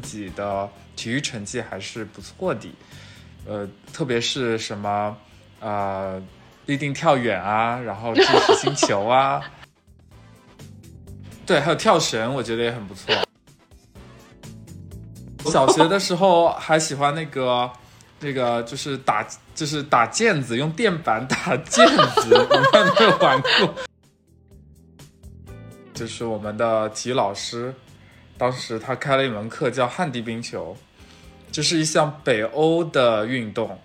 自己的体育成绩还是不错的，呃，特别是什么啊，立定跳远啊，然后知识星球啊，对，还有跳绳，我觉得也很不错。小学的时候还喜欢那个，那个就是打，就是打毽子，用电板打毽子，你们有没有玩过？就是我们的体育老师，当时他开了一门课叫旱地冰球，这是一项北欧的运动。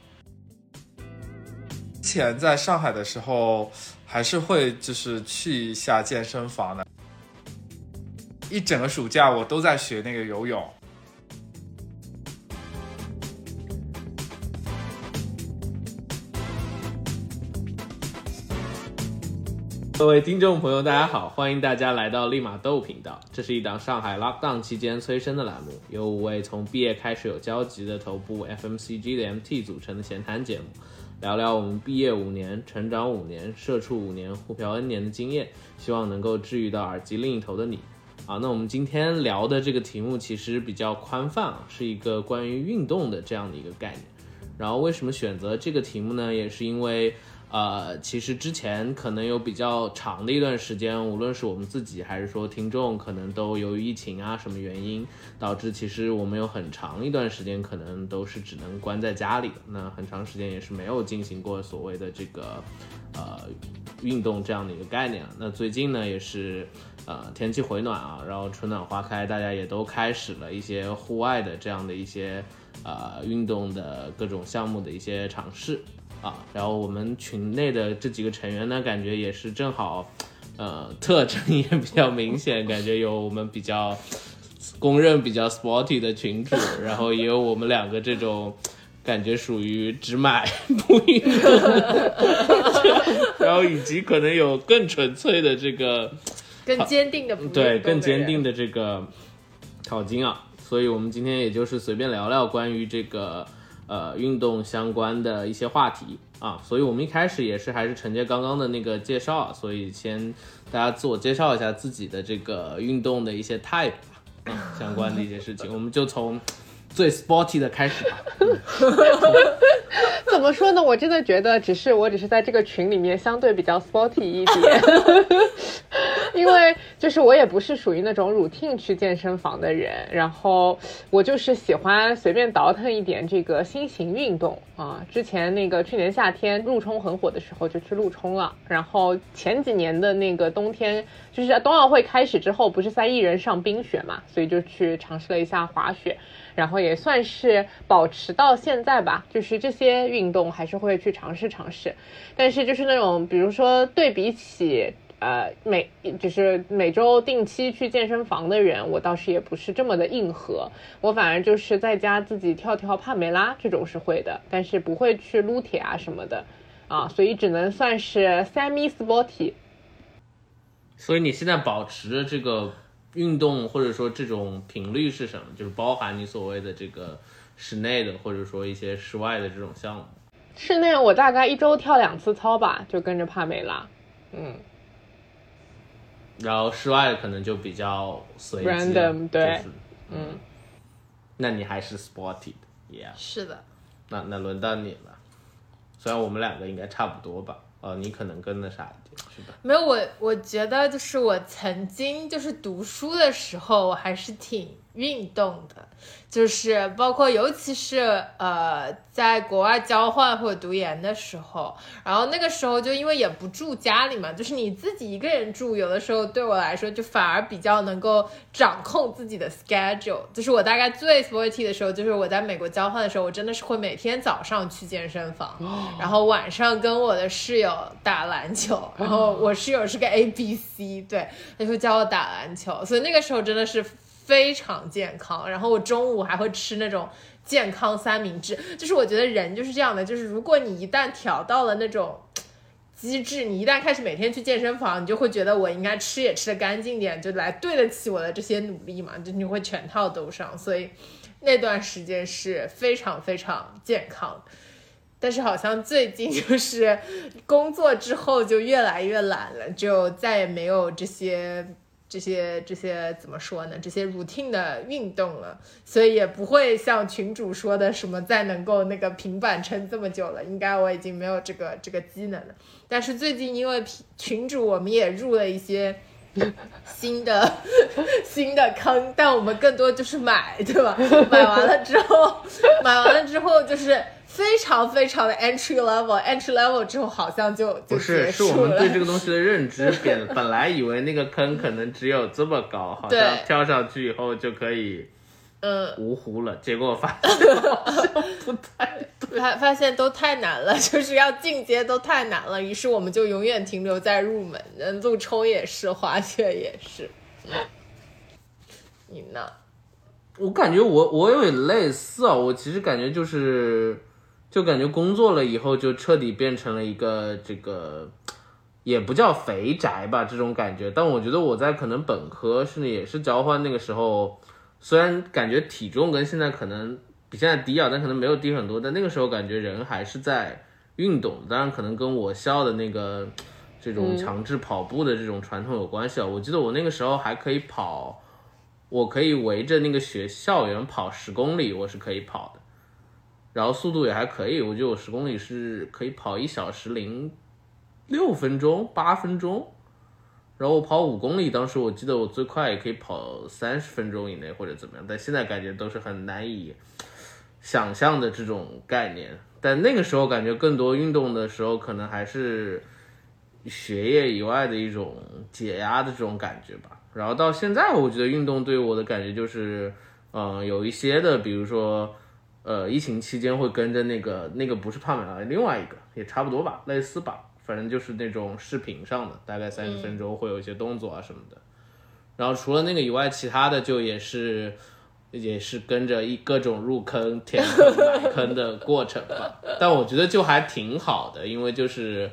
之前在上海的时候，还是会就是去一下健身房的，一整个暑假我都在学那个游泳。各位听众朋友，大家好，欢迎大家来到立马豆频道。这是一档上海 lockdown 期间催生的栏目，由五位从毕业开始有交集的头部 FMCG 的 MT 组成的闲谈节目，聊聊我们毕业五年、成长五年、社畜五年、互嫖 N 年的经验，希望能够治愈到耳机另一头的你。啊，那我们今天聊的这个题目其实比较宽泛啊，是一个关于运动的这样的一个概念。然后为什么选择这个题目呢？也是因为。呃，其实之前可能有比较长的一段时间，无论是我们自己还是说听众，可能都由于疫情啊什么原因，导致其实我们有很长一段时间可能都是只能关在家里，那很长时间也是没有进行过所谓的这个呃运动这样的一个概念。那最近呢，也是呃天气回暖啊，然后春暖花开，大家也都开始了一些户外的这样的一些呃运动的各种项目的一些尝试。啊，然后我们群内的这几个成员呢，感觉也是正好，呃，特征也比较明显，感觉有我们比较公认比较 sporty 的群主，然后也有我们两个这种感觉属于只买 不运动，然后以及可能有更纯粹的这个更坚定的对更坚定的这个淘金啊，所以我们今天也就是随便聊聊关于这个。呃，运动相关的一些话题啊，所以我们一开始也是还是承接刚刚的那个介绍，所以先大家自我介绍一下自己的这个运动的一些 type 啊，相关的一些事情，我们就从最 sporty 的开始吧。怎么说呢？我真的觉得，只是我只是在这个群里面相对比较 sporty 一点，因为就是我也不是属于那种 routine 去健身房的人，然后我就是喜欢随便倒腾一点这个新型运动啊。之前那个去年夏天陆冲很火的时候就去陆冲了，然后前几年的那个冬天，就是冬奥会开始之后，不是三亿人上冰雪嘛，所以就去尝试了一下滑雪。然后也算是保持到现在吧，就是这些运动还是会去尝试尝试，但是就是那种，比如说对比起呃每就是每周定期去健身房的人，我倒是也不是这么的硬核，我反而就是在家自己跳跳帕梅拉这种是会的，但是不会去撸铁啊什么的啊，所以只能算是 semi sporty。所以你现在保持这个。运动或者说这种频率是什么？就是包含你所谓的这个室内的，或者说一些室外的这种项目。室内我大概一周跳两次操吧，就跟着帕梅拉。嗯。然后室外可能就比较随机，对，嗯。那你还是 sporty 的，yeah。是的。那那轮到你了，虽然我们两个应该差不多吧。呃，你可能更那啥一点，是吧？没有我，我觉得就是我曾经就是读书的时候，我还是挺运动的。就是包括，尤其是呃，在国外交换或者读研的时候，然后那个时候就因为也不住家里嘛，就是你自己一个人住，有的时候对我来说就反而比较能够掌控自己的 schedule。就是我大概最 sporty 的时候，就是我在美国交换的时候，我真的是会每天早上去健身房，然后晚上跟我的室友打篮球，然后我室友是个 A B C，对，他就教我打篮球，所以那个时候真的是。非常健康，然后我中午还会吃那种健康三明治。就是我觉得人就是这样的，就是如果你一旦调到了那种机制，你一旦开始每天去健身房，你就会觉得我应该吃也吃的干净点，就来对得起我的这些努力嘛，就你会全套都上。所以那段时间是非常非常健康，但是好像最近就是工作之后就越来越懒了，就再也没有这些。这些这些怎么说呢？这些 routine 的运动了，所以也不会像群主说的什么再能够那个平板撑这么久了，应该我已经没有这个这个机能了。但是最近因为群主我们也入了一些新的 新的坑，但我们更多就是买，对吧？买完了之后，买完了之后就是。非常非常的 entry level，entry level 之后好像就就不是，是我。们对这个东西的认知变，本来以为那个坑可能只有这么高，好像对跳上去以后就可以 嗯，芜湖了，结果发现不太对。发 发现都太难了，就是要进阶都太难了，于是我们就永远停留在入门。嗯，路冲也是，滑雪也是。嗯你呢？我感觉我我有点类似啊，我其实感觉就是，就感觉工作了以后就彻底变成了一个这个，也不叫肥宅吧这种感觉。但我觉得我在可能本科甚至也是交换那个时候，虽然感觉体重跟现在可能比现在低啊，但可能没有低很多，但那个时候感觉人还是在运动。当然可能跟我校的那个这种强制跑步的这种传统有关系啊。我记得我那个时候还可以跑。我可以围着那个学校园跑十公里，我是可以跑的，然后速度也还可以，我觉得我十公里是可以跑一小时零六分钟、八分钟，然后我跑五公里，当时我记得我最快也可以跑三十分钟以内或者怎么样，但现在感觉都是很难以想象的这种概念，但那个时候感觉更多运动的时候，可能还是学业以外的一种解压的这种感觉吧。然后到现在，我觉得运动对我的感觉就是，嗯、有一些的，比如说，呃，疫情期间会跟着那个那个不是帕梅拉，另外一个也差不多吧，类似吧，反正就是那种视频上的，大概三十分钟会有一些动作啊什么的。然后除了那个以外，其他的就也是也是跟着一各种入坑、填坑、买坑的过程吧。但我觉得就还挺好的，因为就是。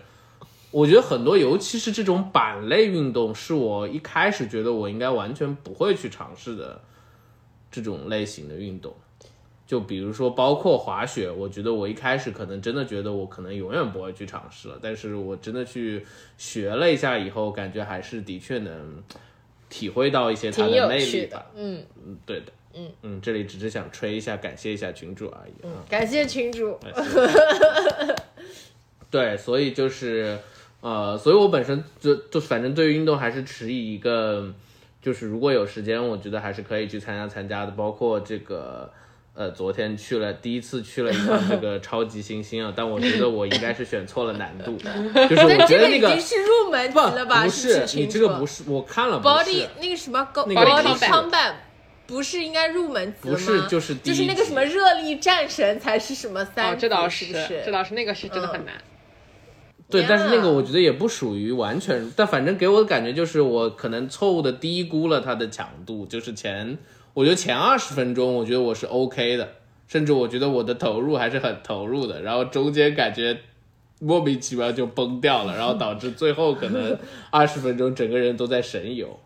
我觉得很多，尤其是这种板类运动，是我一开始觉得我应该完全不会去尝试的这种类型的运动。就比如说，包括滑雪，我觉得我一开始可能真的觉得我可能永远不会去尝试了，但是我真的去学了一下以后，感觉还是的确能体会到一些它的魅力吧的。。嗯嗯，对的。嗯嗯，这里只是想吹一下，感谢一下群主而已。嗯。感谢群主。对，所以就是，呃，所以我本身就就反正对于运动还是持以一个，就是如果有时间，我觉得还是可以去参加参加的，包括这个。呃，昨天去了第一次去了一趟 这个超级星星啊，但我觉得我应该是选错了难度，就是我这觉得那个已经是入门级了吧？不是是你这个不是我看了不 body 是那个什么 go 那个 body 不是 combat 不是应该入门级吗？不是就是第一就是那个什么热力战神才是什么三哦，这倒是是？这倒是那个是真的很难。对，但是那个我觉得也不属于完全，但反正给我的感觉就是我可能错误的低估了它的强度，就是前我觉得前二十分钟我觉得我是 OK 的，甚至我觉得我的投入还是很投入的，然后中间感觉莫名其妙就崩掉了，然后导致最后可能 二十分钟整个人都在神游，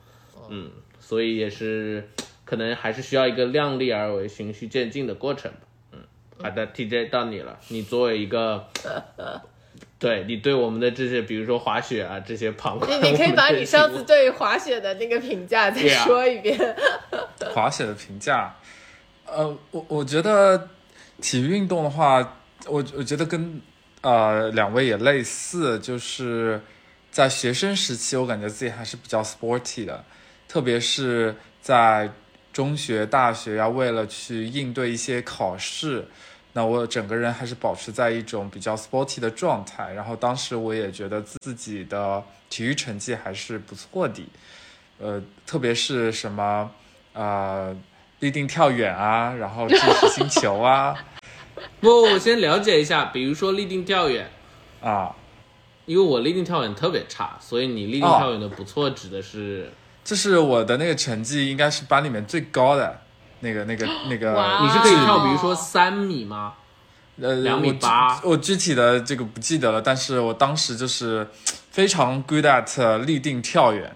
嗯，所以也是可能还是需要一个量力而为、循序渐进的过程吧。嗯，好的，TJ 到你了，你作为一个。对你对我们的这些，比如说滑雪啊这些旁观，你你可以把你上次对滑雪的那个评价再说一遍。滑雪的评价，呃，我我觉得体育运动的话，我我觉得跟呃两位也类似，就是在学生时期，我感觉自己还是比较 sporty 的，特别是在中学、大学要为了去应对一些考试。那我整个人还是保持在一种比较 sporty 的状态，然后当时我也觉得自己的体育成绩还是不错的，呃，特别是什么呃立定跳远啊，然后计时星球啊。不，我先了解一下，比如说立定跳远，啊，因为我立定跳远特别差，所以你立定哦跳远的不错指的是、这是我的那个成绩，应该是班里面最高的那个那个那个。你是可以跳，哦比如说三米吗？呃两米八？我具体的这个不记得了，但是我当时就是非常 good at 立定跳远，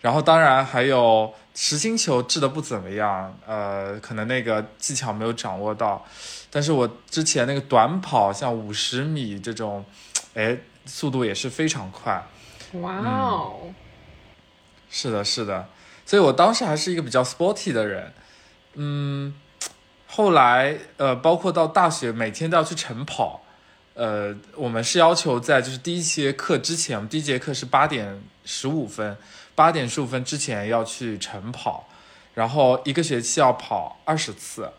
然后当然还有实心球掷的不怎么样，呃，可能那个技巧没有掌握到，但是我之前那个短跑，像五十米这种，哎，速度也是非常快，哇哦，是的，是的，所以我当时还是一个比较 sporty 的人，嗯，后来呃，包括到大学，每天都要去晨跑，呃，我们是要求在就是第一节课之前，我们第一节课是八点十五分，八点十五分之前要去晨跑，然后一个学期要跑二十次，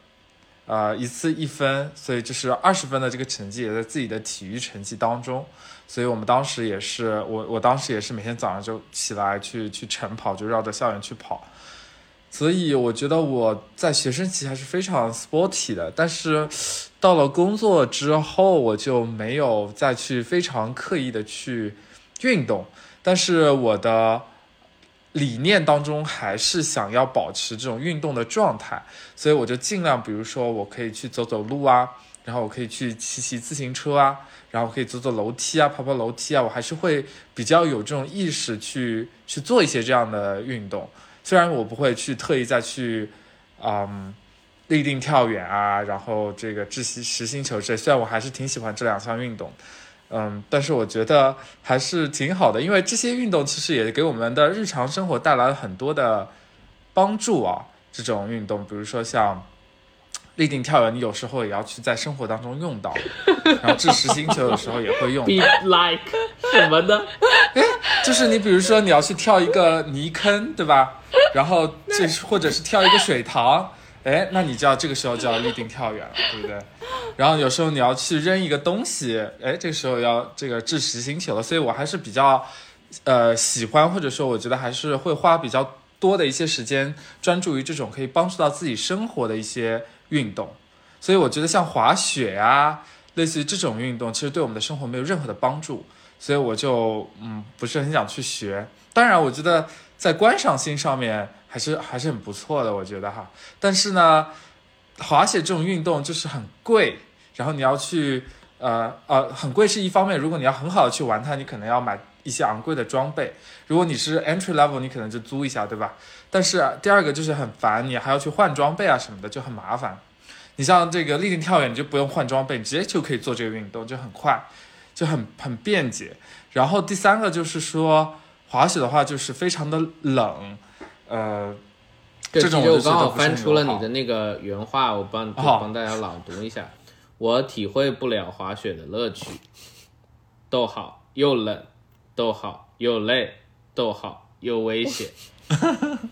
呃，一次一分，所以就是二十分的这个成绩也在自己的体育成绩当中。所以我们当时也是，我我当时也是每天早上就起来去去晨跑，就绕着校园去跑。所以我觉得我在学生期还是非常 sporty 的，但是到了工作之后，我就没有再去非常刻意的去运动。但是我的理念当中还是想要保持这种运动的状态，所以我就尽量，比如说我可以去走走路啊，然后我可以去骑骑自行车啊。然后可以走走楼梯啊，跑跑楼梯啊，我还是会比较有这种意识去去做一些这样的运动。虽然我不会去特意再去，嗯，立定跳远啊，然后这个掷实实心球这，虽然我还是挺喜欢这两项运动，嗯，但是我觉得还是挺好的，因为这些运动其实也给我们的日常生活带来了很多的帮助啊。这种运动，比如说像。立定跳远，你有时候也要去在生活当中用到，然后掷实心球有时候也会用。Be like 什么的？哎，就是你比如说你要去跳一个泥坑，对吧？然后这或者是跳一个水塘，哎，那你就要这个时候就要立定跳远了，对不对？然后有时候你要去扔一个东西，哎，这个时候要这个掷实心球了。所以我还是比较呃喜欢，或者说我觉得还是会花比较多的一些时间专注于这种可以帮助到自己生活的一些。运动，所以我觉得像滑雪呀，类似于这种运动，其实对我们的生活没有任何的帮助，所以我就嗯不是很想去学。当然，我觉得在观赏性上面还是还是很不错的，我觉得哈。但是呢，滑雪这种运动就是很贵，然后你要去呃呃很贵是一方面，如果你要很好的去玩它，你可能要买一些昂贵的装备。如果你是 entry level，你可能就租一下，对吧？但是第二个就是很烦，你还要去换装备啊什么的，就很麻烦。你像这个立定跳远，你就不用换装备，你直接就可以做这个运动，就很快，就很很便捷。然后第三个就是说，滑雪的话就是非常的冷，呃，这种我刚好翻出了你的那个原话，我帮帮大家朗读一下。我体会不了滑雪的乐趣，逗号又冷，逗号又累，逗号又危险。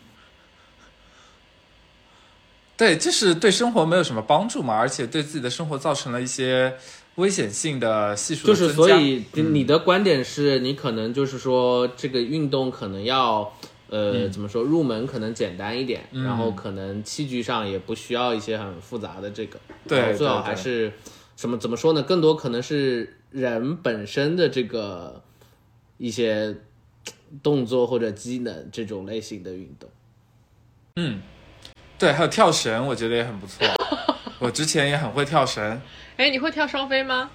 对，就是对生活没有什么帮助嘛，而且对自己的生活造成了一些危险性的系数就是所以你的观点是你可能就是说这个运动可能要呃怎么说入门可能简单一点，然后可能器具上也不需要一些很复杂的这个，对，最好还是什么怎么说呢？更多可能是人本身的这个一些动作或者机能这种类型的运动，嗯。对，还有跳绳，我觉得也很不错。我之前也很会跳绳。哎，你会跳双飞吗？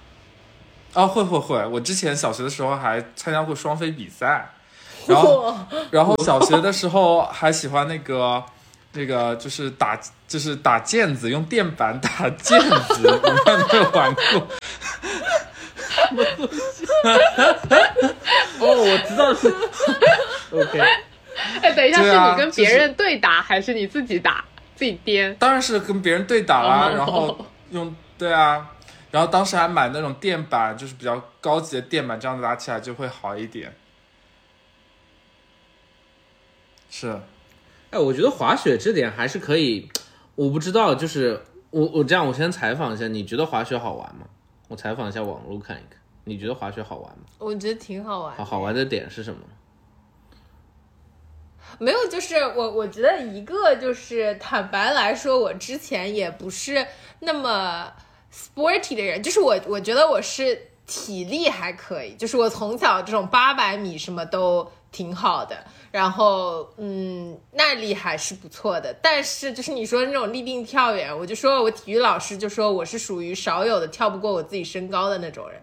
哦，会会会。我之前小学的时候还参加过双飞比赛，然后然后小学的时候还喜欢那个那个就是打就是打毽子，用电板打毽子，你们没有玩过？什么东西？哦，我知道是。OK。哎，等一下，是你跟别人对打还是你自己打？自己颠，当然是跟别人对打啦，然后用对啊，然后当时还买那种垫板，就是比较高级的垫板，这样子拉起来就会好一点。是，哎，我觉得滑雪这点还是可以，我不知道，就是我我这样，我先采访一下，你觉得滑雪好玩吗？我采访一下网络看一看，你觉得滑雪好玩吗？我觉得挺好玩。好好玩的点是什么？没有，就是我，我觉得一个就是坦白来说，我之前也不是那么 sporty 的人，就是我，我觉得我是体力还可以，就是我从小这种八百米什么都挺好的。然后，嗯，耐力还是不错的，但是就是你说那种立定跳远，我就说我体育老师就说我是属于少有的跳不过我自己身高的那种人。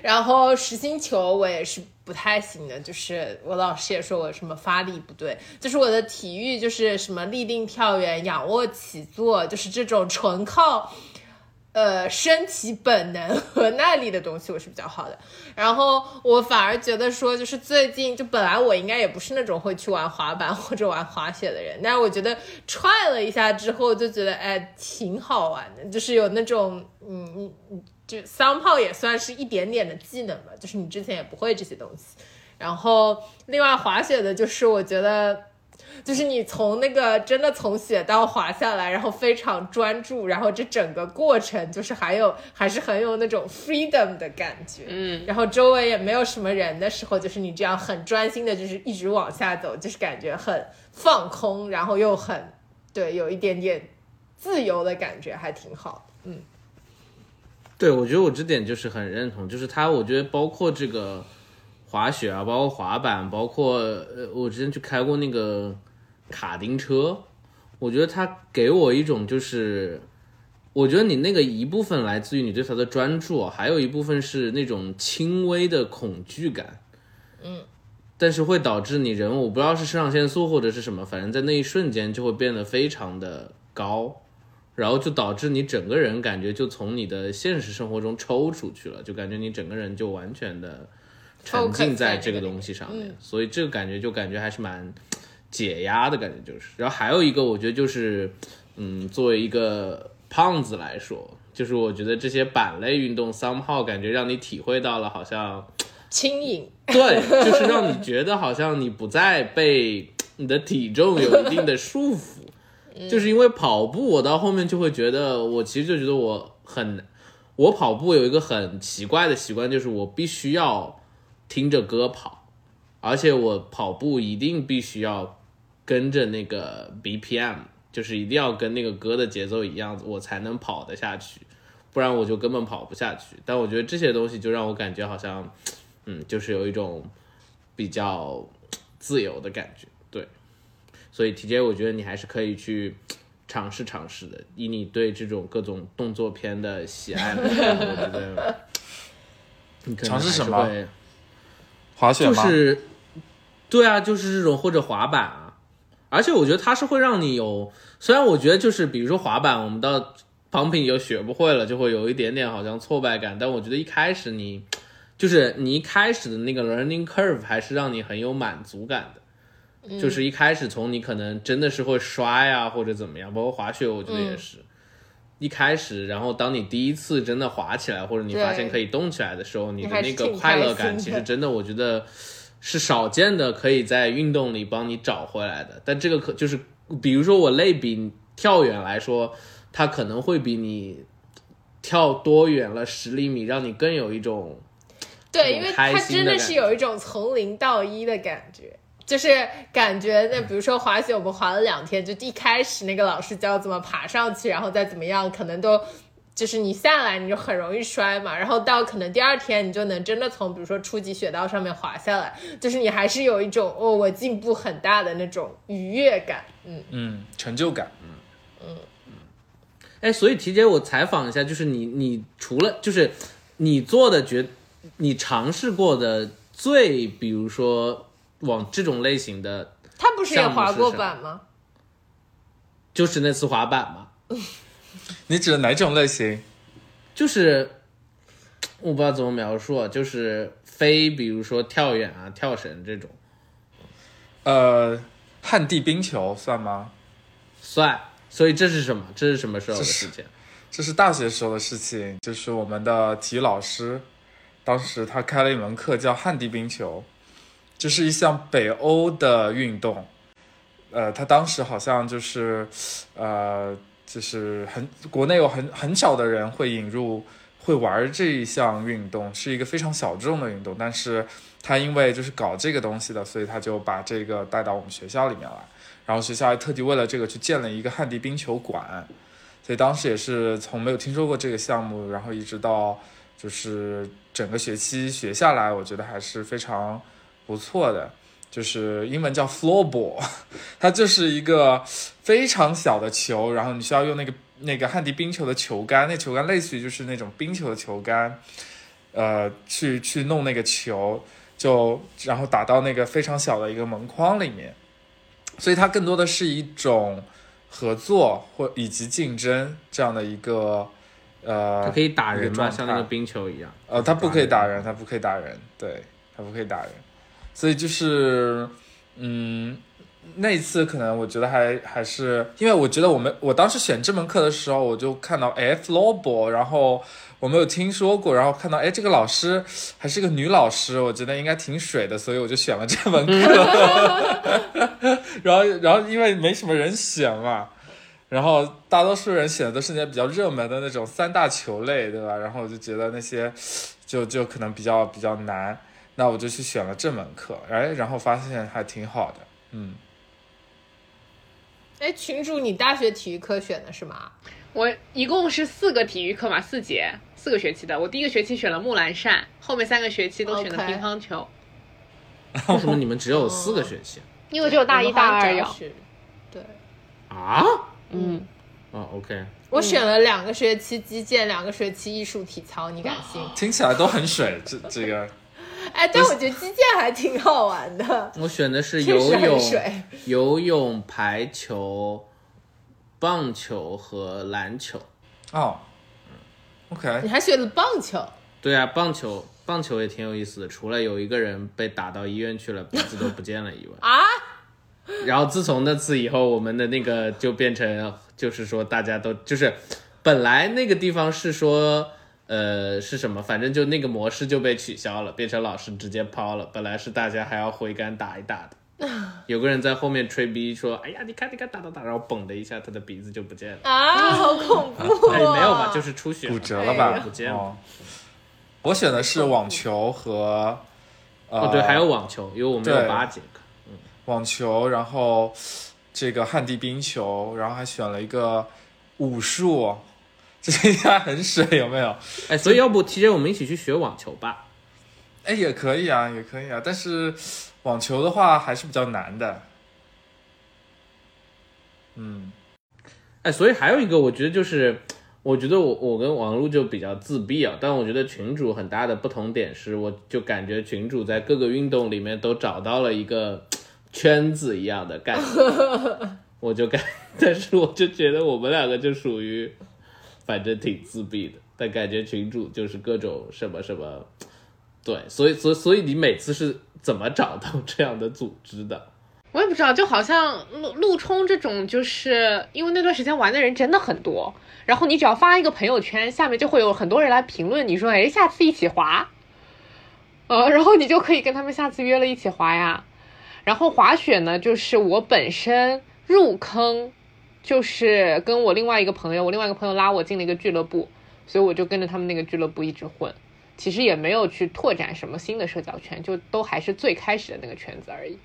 然后实心球我也是不太行的，就是我老师也说我什么发力不对，就是我的体育就是什么立定跳远、仰卧起坐，就是这种纯靠呃，身体本能和耐力的东西我是比较好的，然后我反而觉得说，就是最近就本来我应该也不是那种会去玩滑板或者玩滑雪的人，但是我觉得踹了一下之后就觉得哎挺好玩的，就是有那种嗯嗯嗯就桑炮也算是一点点的技能吧，就是你之前也不会这些东西，然后另外滑雪的就是我觉得。就是你从那个真的从雪道滑下来，然后非常专注，然后这整个过程就是还有还是很有那种 freedom 的感觉，嗯，然后周围也没有什么人的时候，就是你这样很专心的，就是一直往下走，就是感觉很放空，然后又很对，有一点点自由的感觉，还挺好。的，嗯，对，我觉得我这点就是很认同，就是他，我觉得包括这个滑雪啊，包括滑板，包括呃，我之前去开过那个卡丁车，我觉得它给我一种就是，我觉得你那个一部分来自于你对它的专注，还有一部分是那种轻微的恐惧感，嗯，但是会导致你人，我不知道是肾上腺素或者是什么，反正在那一瞬间就会变得非常的高。然后就导致你整个人感觉就从你的现实生活中抽出去了，就感觉你整个人就完全的沉浸在这个东西上面，所以这个感觉就感觉还是蛮解压的感觉，就是。然后还有一个，我觉得就是，嗯，作为一个胖子来说，就是我觉得这些板类运动 somehow 感觉让你体会到了好像轻盈，对，就是让你觉得好像你不再被你的体重有一定的束缚，就是因为跑步，我到后面就会觉得，我其实就觉得我很，我跑步有一个很奇怪的习惯，就是我必须要听着歌跑，而且我跑步一定必须要跟着那个 BPM，就是一定要跟那个歌的节奏一样，我才能跑得下去，不然我就根本跑不下去。但我觉得这些东西就让我感觉好像。嗯，就是有一种比较自由的感觉，对。所以 TJ，我觉得你还是可以去尝试尝试的。以你对这种各种动作片的喜爱，我觉得你 尝试什么滑雪吗？就是，对啊，就是这种或者滑板啊，而且我觉得它是会让你有，虽然我觉得就是比如说滑板，我们到旁品就学不会了，就会有一点点好像挫败感，但我觉得一开始你就是你一开始的那个 learning curve 还是让你很有满足感的，就是一开始从你可能真的是会摔呀、或者怎么样，包括滑雪，我觉得也是。一开始，然后当你第一次真的滑起来，或者你发现可以动起来的时候，你的那个快乐感，其实真的，我觉得是少见的，可以在运动里帮你找回来的。但这个可就是，比如说我类比跳远来说，它可能会比你跳多远了十厘米，让你更有一种对，因为它真的是有一种从零到一的感觉，就是感觉那比如说滑雪，我们滑了两天，就一开始那个老师教怎么爬上去，然后再怎么样，可能都。就是你下来你就很容易摔嘛，然后到可能第二天你就能真的从比如说初级雪道上面滑下来，就是你还是有一种哦我进步很大的那种愉悦感，嗯，嗯，成就感。嗯嗯哎，所以提姐，我采访一下，就是你，你除了就是你做的觉，你尝试过的最，比如说往这种类型的，他不是也滑过板吗？就是那次滑板嘛，你指的哪种类型？就是我不知道怎么描述啊，就是非比如说跳远啊、跳绳这种，呃，旱地冰球算吗？算。所以这是什么？这是什么时候的事情？这是大学时候的事情，就是我们的体育老师，当时他开了一门课叫旱地冰球，这是一项北欧的运动。呃，他当时好像就是，呃，就是很国内有很很少的人会引入会玩这一项运动，是一个非常小众的运动。但是他因为就是搞这个东西的，所以他就把这个带到我们学校里面来，然后学校还特地为了这个去建了一个旱地冰球馆。所以当时也是从没有听说过这个项目，然后一直到就是整个学期学下来，我觉得还是非常不错的。就是英文叫 floorball，它就是一个非常小的球，然后你需要用那个那个旱地冰球的球杆，那球杆类似于就是那种冰球的球杆，呃，去去弄那个球，就然后打到那个非常小的一个门框里面，所以它更多的是一种合作或以及竞争这样的一个呃，它可以打人吗？像那个冰球一样？呃，它不可以打人，它不可以打人，对它不可以打人，所以就是，嗯，那一次可能我觉得还还是，因为我觉得我们我当时选这门课的时候，我就看到哎 floorball，然后我没有听说过，然后看到哎这个老师还是个女老师，我觉得应该挺水的，所以我就选了这门课，然后然后因为没什么人选嘛。然后大多数人选的都是那些比较热门的那种三大球类，对吧？然后我就觉得那些就就可能比较比较难，那我就去选了这门课，哎，然后发现还挺好的，嗯，哎，群主，你大学体育课选的是吗？我一共是四个体育课嘛，四节，四个学期的。我第一个学期选了木兰扇，后面三个学期都选的 OK 乒乓球 为什么你们只有四个学期因为只有大一、大二对，啊？嗯，哦，OK，我选了两个学期击剑，两个学期艺术体操，你敢信？听起来都很水，这这个哎，但我觉得击剑还挺好玩的，我选的是 游泳。游泳、排球、棒球和篮球。哦，OK，你还选了棒球，对啊，棒球棒球也挺有意思的，除了有一个人被打到医院去了，鼻子都不见了以外 啊。然后自从那次以后，我们的那个就变成，就是说大家都就是，本来那个地方是说，呃，是什么？反正就那个模式就被取消了，变成老师直接抛了。本来是大家还要挥杆打一打的，有个人在后面吹逼说：“哎呀，你看你看打打打！”然后嘣的一下，他的鼻子就不见了。啊，好恐怖、啊！哎，没有吧？就是出血骨折了吧？哎不见了哦，我选的是网球和，呃，哦，对，还有网球，因为我们有八节课。网球，然后这个旱地冰球，然后还选了一个武术，这应该很水，有没有？哎，所以要不提前我们一起去学网球吧？哎，也可以啊，也可以啊，但是网球的话还是比较难的。嗯，哎，所以还有一个，我觉得就是，我觉得我我跟王璐就比较自闭啊，但我觉得群主很大的不同点是，我就感觉群主在各个运动里面都找到了一个圈子一样的感觉，我就感，但是我就觉得我们两个就属于，反正挺自闭的，但感觉群主就是各种什么什么，对，所以所以所以你每次是怎么找到这样的组织的？我也不知道，就好像陆陆冲这种，就是因为那段时间玩的人真的很多，然后你只要发一个朋友圈，下面就会有很多人来评论，你说，哎，下次一起滑，呃，然后你就可以跟他们下次约了一起滑呀。然后滑雪呢，就是我本身入坑，就是跟我另外一个朋友，我另外一个朋友拉我进了一个俱乐部，所以我就跟着他们那个俱乐部一直混。其实也没有去拓展什么新的社交圈，就都还是最开始的那个圈子而已。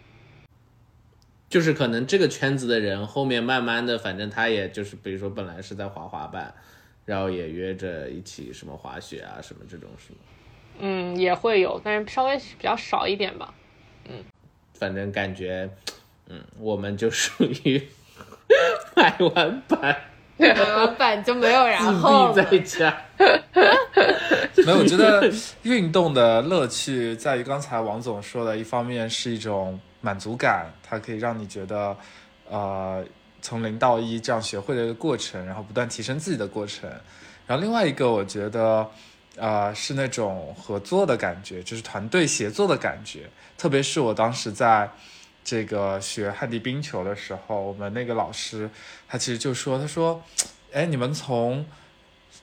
就是可能这个圈子的人后面慢慢的，反正他也就是，比如说本来是在滑滑板，然后也约着一起什么滑雪啊什么这种是吗？嗯，也会有，但是稍微比较少一点吧。嗯反正感觉，嗯，我们就属于 买完板买完板就没有然自后在家。没有，我觉得运动的乐趣在于刚才王总说的，一方面是一种满足感，它可以让你觉得，呃，从零到一这样学会的一个过程，然后不断提升自己的过程。然后另外一个，我觉得，呃，是那种合作的感觉，就是团队协作的感觉。特别是我当时在这个学旱地冰球的时候，我们那个老师他其实就说，他说，哎，你们从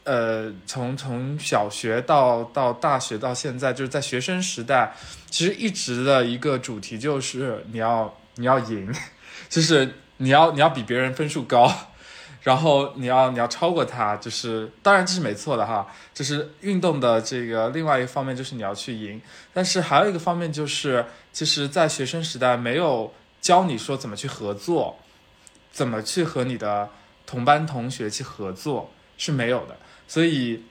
呃，从从小学到到大学到现在，就是在学生时代，其实一直的一个主题就是你要你要赢，就是你要你要比别人分数高，然后你要你要超过他，就是当然这是没错的哈，就是运动的这个另外一个方面就是你要去赢，但是还有一个方面就是，其实，在学生时代没有教你说怎么去合作，怎么去和你的同班同学去合作是没有的。所以，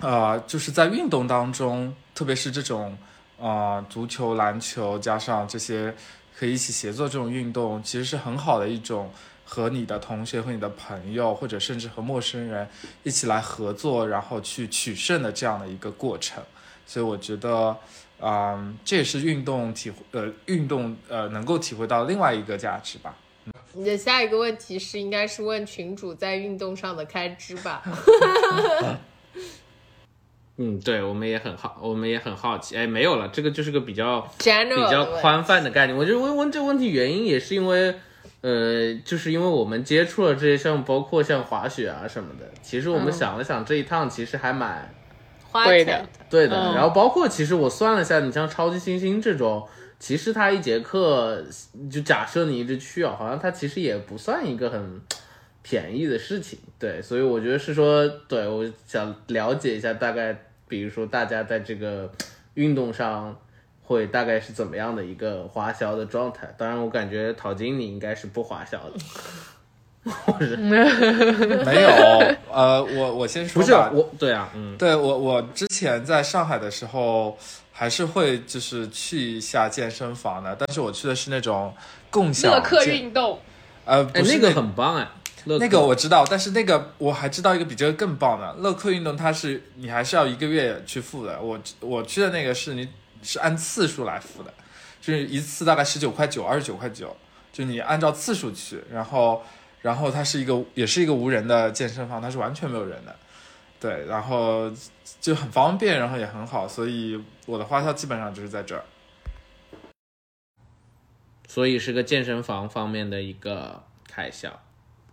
呃，就是在运动当中，特别是这种呃足球、篮球加上这些可以一起协作这种运动，其实是很好的一种和你的同学、和你的朋友，或者甚至和陌生人一起来合作，然后去取胜的这样的一个过程。所以我觉得，嗯、这也是运动体会呃运动呃能够体会到另外一个价值吧。你的下一个问题是应该是问群主在运动上的开支吧？嗯，对，我们也很好，我们也很好奇。哎，没有了，这个就是个比较比较宽泛的概念。我觉得问问这个问题原因也是因为，呃，就是因为我们接触了这些项目，包括像滑雪啊什么的。其实我们想了想，这一趟其实还蛮花贵的钱的。对的。嗯然后包括其实我算了一下，你像超级星星这种，其实它一节课就假设你一直去啊，好像它其实也不算一个很便宜的事情。对，所以我觉得是说，对我想了解一下大概，比如说大家在这个运动上。会大概是怎么样的一个花销的状态？当然，我感觉淘金你应该是不花销的，没有，呃，我我先说不是，我，对啊，嗯，对我我之前在上海的时候，还是会就是去一下健身房的，但是我去的是那种共享乐客健运动，呃，哎，不是那个很棒哎，乐那个我知道，但是那个我还知道一个比这个更棒的乐客运动，它是你还是要一个月去付的。我我去的那个是你是按次数来付的，就是一次大概十九块九、二十九块九，就你按照次数去，然后然后它是一个也是一个无人的健身房，它是完全没有人的，对，然后就很方便，然后也很好，所以我的花销基本上就是在这儿。所以是个健身房方面的一个开销，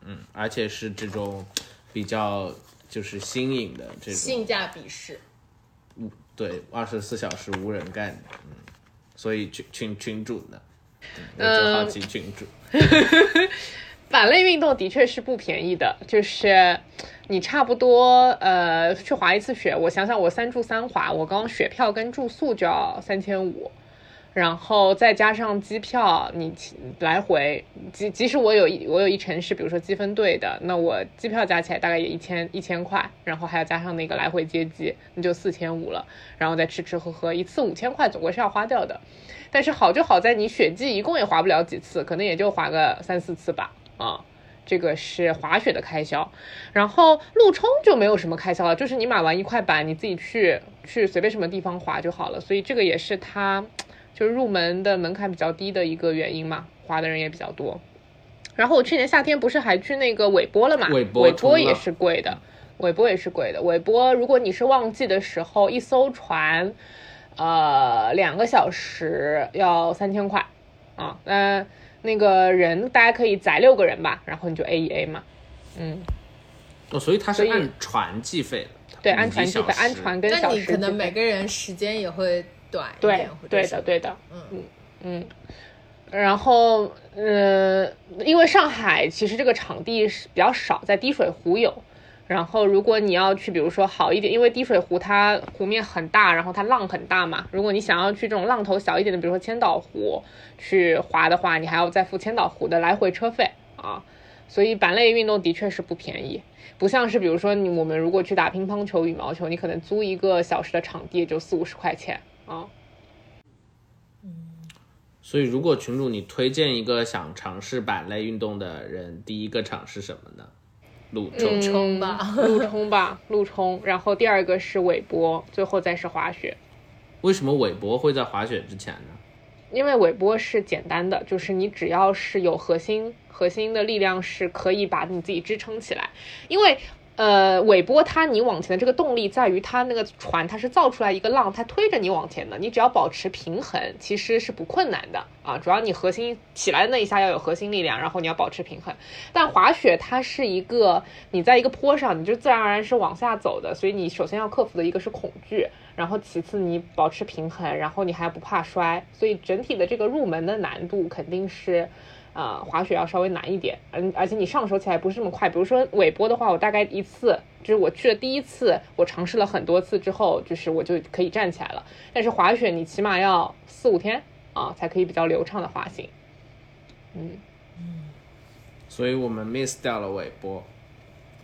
嗯，而且是这种比较就是新颖的这种，性价比是，对，二十四小时无人干的，嗯，所以群群群主呢，嗯我嗯就好奇群主，板类运动的确是不便宜的，就是你差不多呃去滑一次雪，我想想我三住三滑，我刚雪票跟住宿就要三千五。然后再加上机票，你来回，即即使我有一我有一程是，比如说积分队的，那我机票加起来大概也一千一千块，然后还要加上那个来回接机，那就四千五了，然后再吃吃喝喝，一次五千块总归是要花掉的。但是好就好在你雪季一共也滑不了几次，可能也就滑个三四次吧，啊。这个是滑雪的开销，然后路冲就没有什么开销了，就是你买完一块板，你自己去去随便什么地方滑就好了。所以这个也是它就是入门的门槛比较低的一个原因嘛，滑的人也比较多。然后我去年夏天不是还去那个尾波了嘛？尾波尾波也是贵的，尾波也是贵的。尾波如果你是旺季的时候，一艘船，呃，两个小时要三千块啊。那、那个人大家可以载六个人吧，然后你就 A 一 A 嘛。嗯，哦，所以它是所以按船计费的，对，不按船计费，按船跟但小时那你可能每个人时间也会短一对点，或者是对的对的，嗯嗯嗯。然后，呃，因为上海其实这个场地是比较少，在滴水湖有。然后，如果你要去，比如说好一点，因为滴水湖它湖面很大，然后它浪很大嘛。如果你想要去这种浪头小一点的，比如说千岛湖去滑的话，你还要再付千岛湖的来回车费啊。所以板类运动的确是不便宜，不像是比如说你我们如果去打乒乓球、羽毛球，你可能租一个小时的场地也就四五十块钱啊。所以如果群主你推荐一个想尝试板类运动的人，第一个尝试什么呢？路冲。冲吧。路冲吧，路冲，然后第二个是尾波，最后再是滑雪。为什么尾波会在滑雪之前呢？因为尾波是简单的，就是你只要是有核心，核心的力量是可以把你自己支撑起来。因为呃，尾波它你往前的这个动力在于它那个船，它是造出来一个浪，它推着你往前的。你只要保持平衡，其实是不困难的啊。主要你核心起来的那一下要有核心力量，然后你要保持平衡。但滑雪它是一个你在一个坡上，你就自然而然是往下走的，所以你首先要克服的一个是恐惧，然后其次你保持平衡，然后你还不怕摔，所以整体的这个入门的难度肯定是。呃，滑雪要稍微难一点，而，而且你上手起来不是这么快。比如说尾波的话，我大概一次，就是我去了第一次，我尝试了很多次之后，就是我就可以站起来了。但是滑雪你起码要四五天啊，才可以比较流畅的滑行。嗯，所以我们 miss 掉了尾波。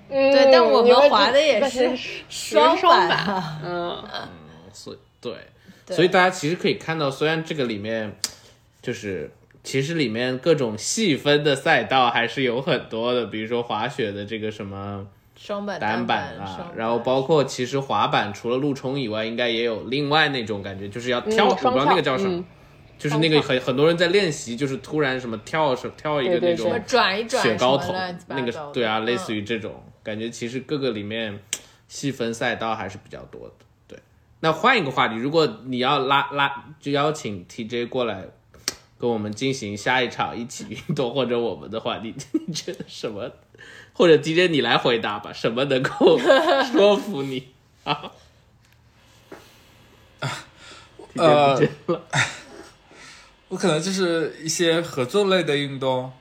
嗯对，但我们滑的也是是 双双板板，嗯，所以，对所以大家其实可以看到，虽然这个里面就是其实里面各种细分的赛道还是有很多的，比如说滑雪的这个什么双板、单板板啊，然后包括其实滑板除了路冲以外，应该也有另外那种感觉，就是要跳，我不知道那个叫什么，嗯就是那个很很多人在练习，就是突然什么跳什跳一个那种转一转，雪糕筒乱七，八那个对啊，类似于于这种感觉，其实各个里面细分赛道还是比较多的。对，那换一个话题，如果你要拉拉，就邀请 TJ 过来跟我们进行下一场一起 运动或者我们的话，你 你觉得什么？或者 DJ 你来回答吧，什么能够说服你 啊？呃 TJ 不见了我可能就是一些合作类的运动，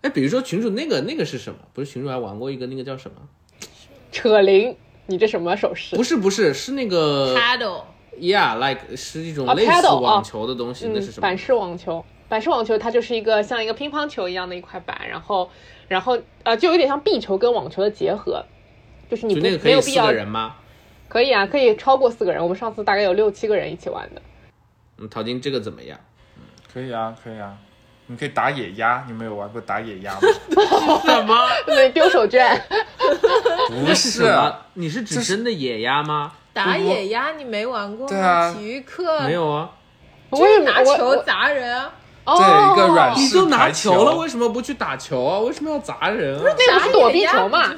哎，比如说群主那个那个是什么？不是群主还玩过一个那个叫什么？扯铃，你这什么手势不？是不是是那个 paddle，Yeah，like 是一种啊类似网哦球的东西，嗯那是什么？板式网球，板式网球它就是一个像一个乒乓球一样的一块板，然后然后呃就有点像壁球跟网球的结合，就是你不就那个可以四没有必要个人吗？可以啊，可以超过四个人。我们上次大概有六七个人一起玩的。嗯，淘金这个怎么样？可以啊，可以啊。你可以打野鸭，你们有玩过打野鸭吗？什么？对，丢手绢。不是？你是指真的野鸭吗？打野鸭你没玩过吗？对啊体育课没，有啊，我也拿球砸人啊，哦，对一个软你都拿球球了，为什么不去打球啊？为什么要砸人啊？那个不是躲避球嘛？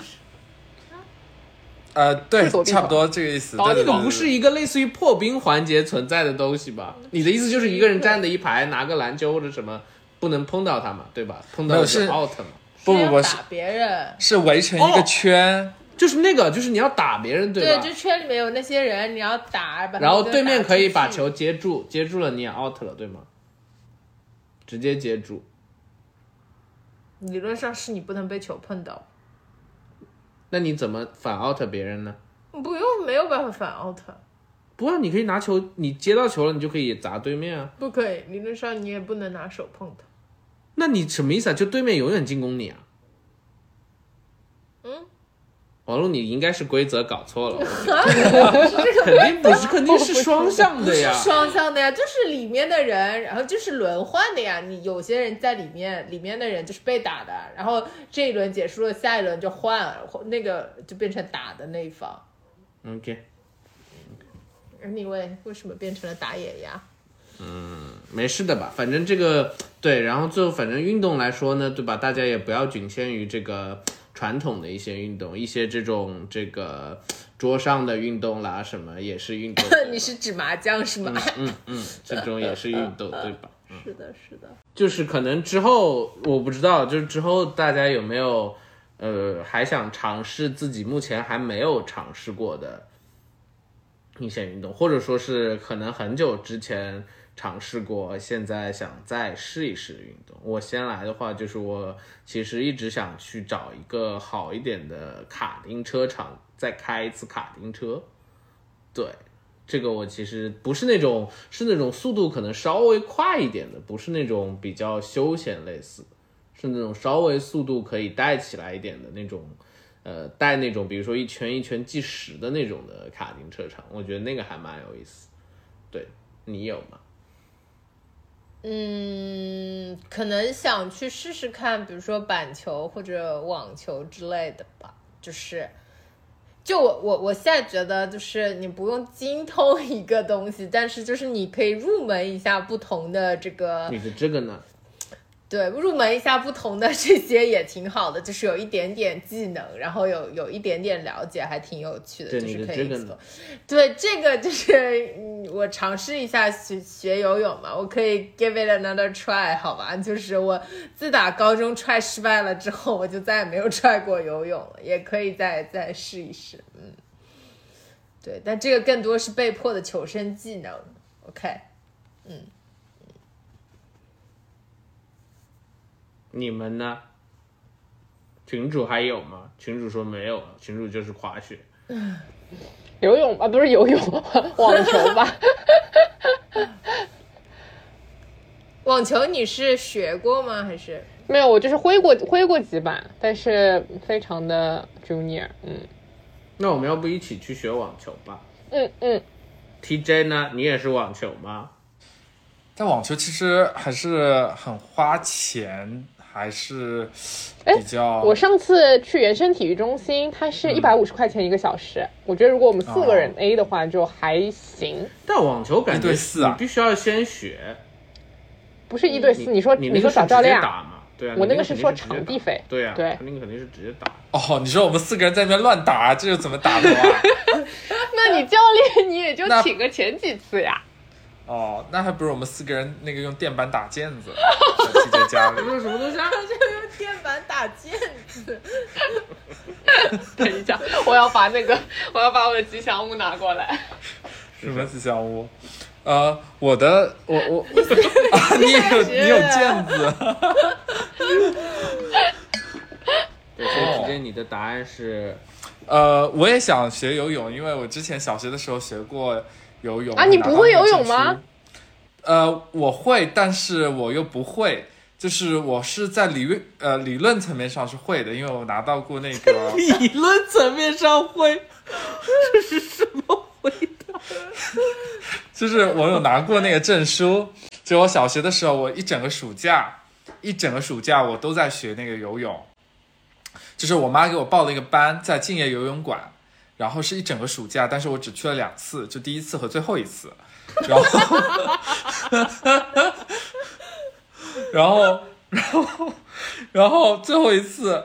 呃，对差不多这个意思。哦对对对这个不是一个类似于破冰环节存在的东西吧？你的意思就是一个人站的一排，拿个篮球或者什么，不能碰到他嘛，对吧？碰到就是 out 嘛。不不不打别人。是围成一个圈，就是那个，就是你要打别人，对，吧？就圈里面有那些人，你要打，把然后对面可以把球接住，接住了你也 out 了，对吗？直接接住。理论上是你不能被球碰到，那你怎么反 out 别人呢？不用没有办法反 out，不啊，你可以拿球，你接到球了，你就可以砸对面啊。不可以，理论上你也不能拿手碰他。那你什么意思啊？就对面永远进攻你啊？嗯，王璐，你应该是规则搞错了，肯定不是，肯定是双向的呀。双向的呀，就是里面的人，然后就是轮换的呀。你有些人在里面，里面的人就是被打的，然后这一轮结束了，下一轮就换，那个就变成打的那一方。OK，Anyway，为什么变成了打野呀？嗯没事的吧？反正这个对，然后最后反正运动来说呢，对吧？大家也不要仅限于这个传统的一些运动，一些这种这个桌上的运动啦，什么也是运动。你是指麻将是吗？嗯嗯，这种也是运动，对吧？是的，是的。就是可能之后我不知道，就是之后大家有没有呃还想尝试自己目前还没有尝试过的一些运动，或者说是可能很久之前尝试过，现在想再试一试运动。我先来的话，就是我其实一直想去找一个好一点的卡丁车场，再开一次卡丁车。对，这个我其实不是那种，是那种速度可能稍微快一点的，不是那种比较休闲类似，是那种稍微速度可以带起来一点的那种，呃，带那种比如说一圈一圈计时的那种的卡丁车场，我觉得那个还蛮有意思。对你有吗？嗯，可能想去试试看，比如说板球或者网球之类的吧。就是，就我我我现在觉得，就是你不用精通一个东西，但是就是你可以入门一下不同的这个你的这个呢？对，入门一下不同的 这些也挺好的，就是有一点点技能，然后有有一点点了解，还挺有趣的，就是可以做。对，这个就是嗯，我尝试一下学学游泳嘛，我可以 give it another try，好吧？就是我自打高中 try 失败了之后，我就再也没有 try 过游泳了，也可以再再试一试，嗯，对，但这个更多是被迫的求生技能，OK。你们呢？群主还有吗？群主说没有了，群主就是滑雪。游泳啊，不是游泳，网球吧。网球你是学过吗？还是？没有，我就是挥过挥过几板，但是非常的 junior。嗯那我们要不一起去学网球吧嗯嗯，？TJ 呢？你也是网球吗？但网球其实还是很花钱，还是哎比较。我上次去原生体育中心，它是一百五十块钱一个小时。我觉得如果我们四个人哦 A 的话，就还行。但网球感一觉对四啊你必须要先学。不是一对四，你说你那说找教练啊？打嘛？对啊，我那个是说场地费对啊，对他那个肯定是直接打。哦，你说我们四个人在那边乱打，这是怎么打的哇？那你教练你也就请个前几次呀。哦，那还不如我们四个人那个用电板打毽子，在家里。什么东西啊？就用电板打毽子。等一下，我要把那个，我要把我的吉祥物拿过来。什么吉祥物？呃，我的，我我 啊，你也有你有毽子，对，所以直接你的答案是呃，我也想学游泳，因为我之前小学的时候学过游泳啊你不会游泳？吗呃，我会，但是我又不会。就是我是在理论呃理论层面上是会的，因为我拿到过那个 理论层面上会，这是什么回答？就是我有拿过那个证书，就我小学的时候，我一整个暑假，一整个暑假我都在学那个游泳，就是我妈给我报了一个班，在敬业游泳馆，然后是一整个暑假，但是我只去了两次，就第一次和最后一次，然后，然后，然后，然后最后一次。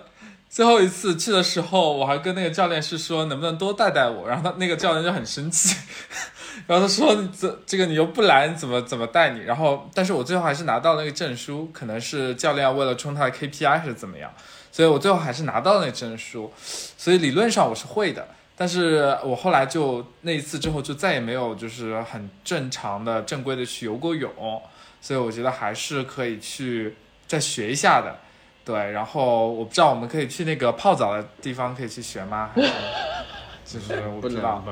最后一次去的时候，我还跟那个教练是说能不能多带带我，然后他那个教练就很生气，然后他说这这个你又不来，怎么怎么带你？然后，但是我最后还是拿到那个证书，可能是教练为了冲他的 KPI 还是怎么样，所以我最后还是拿到了那证书，所以理论上我是会的。但是我后来就那一次之后就再也没有就是很正常的正规的去游过泳，所以我觉得还是可以去再学一下的。对，然后我不知道我们可以去那个泡澡的地方可以去学吗？还是 就是我不知道。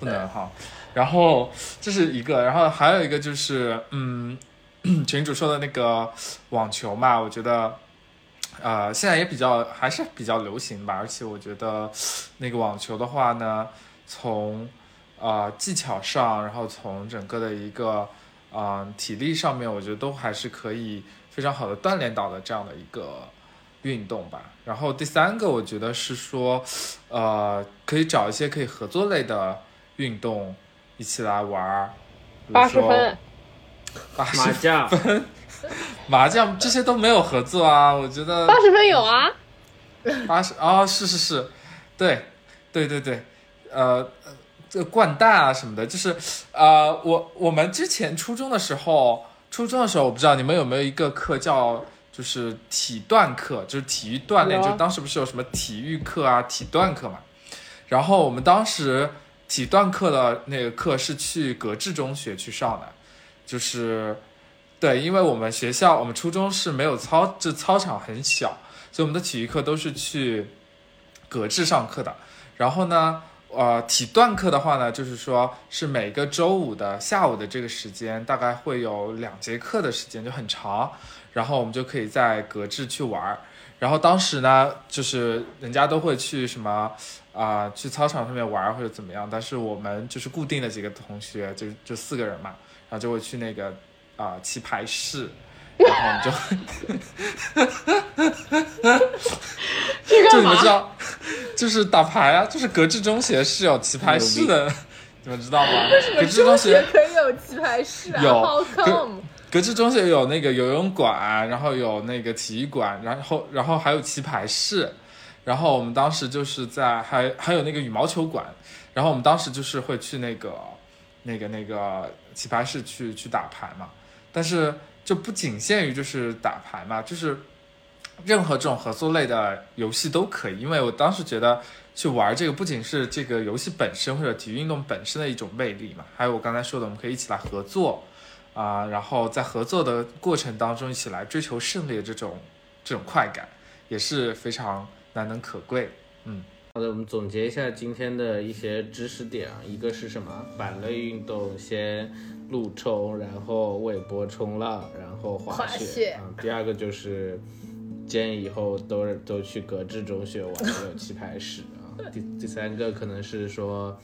不能哈。然后这是一个，然后还有一个就是，嗯，群主说的那个网球嘛，我觉得，呃，现在也比较还是比较流行吧，而且我觉得那个网球的话呢，从呃技巧上，然后从整个的一个呃体力上面，我觉得都还是可以非常好的锻炼到的这样的一个运动吧。然后第三个，我觉得是说，呃，可以找一些可以合作类的运动一起来玩儿，比如八十说分，八十麻将，麻将这些都没有合作啊，我觉得八十分有啊。八十啊，是是是，对对对对，呃，呃这个掼蛋啊什么的，就是呃，我我们之前初中的时候，初中的时候，我不知道你们有没有一个课叫就是体锻课，就是体育锻炼，就当时不是有什么体育课啊、体锻课嘛，然后我们当时体锻课的那个课是去格致中学去上的，就是对，因为我们学校我们初中是没有操，这操场很小。所以我们的体育课都是去格致上课的。然后呢，呃，体锻课的话呢，就是说是每个周五的下午的这个时间，大概会有两节课的时间，就很长。然后我们就可以在格致去玩。然后当时呢，就是人家都会去什么啊、去操场上面玩或者怎么样，但是我们就是固定的几个同学，就就四个人嘛，然后就会去那个啊、棋牌室，然后我们就。这就干嘛？你们知道，就是打牌啊，就是格致中学是有棋牌室的，你们知道吗？格致中学可以有棋牌室啊有？格致中学有那个游泳馆，然后有那个体育馆，然后然后还有棋牌室，然后我们当时就是在还还有那个羽毛球馆，然后我们当时就是会去那个那个那个棋牌室去去打牌嘛，但是就不仅限于就是打牌嘛，就是任何这种合作类的游戏都可以，因为我当时觉得去玩这个不仅是这个游戏本身或者体育运动本身的一种魅力嘛，还有我刚才说的，我们可以一起来合作啊、然后在合作的过程当中一起来追求胜利的这种这种快感，也是非常难能可贵。嗯好的，我们总结一下今天的一些知识点啊，一个是什么？板类运动先陆冲，然后尾波冲浪，然后滑滑雪雪啊。第二个就是建议以后都都去格致中学玩，有棋牌室啊。第第三个可能是说。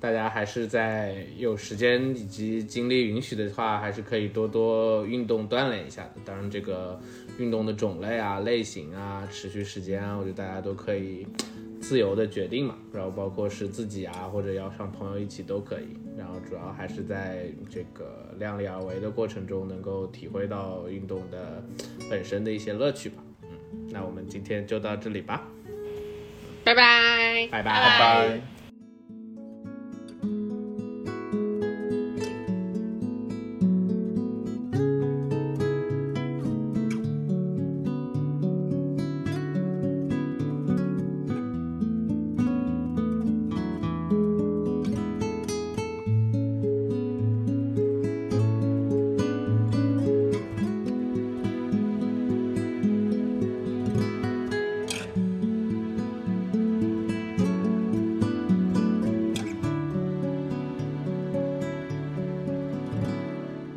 大家还是在有时间以及精力允许的话，还是可以多多运动锻炼一下的。当然，这个运动的种类啊、类型啊、持续时间啊，我觉得大家都可以自由的决定嘛。然后包括是自己啊，或者要上朋友一起都可以。然后主要还是在这个量力而为的过程中，能够体会到运动的本身的一些乐趣吧。嗯，那我们今天就到这里吧，拜拜。拜拜拜拜。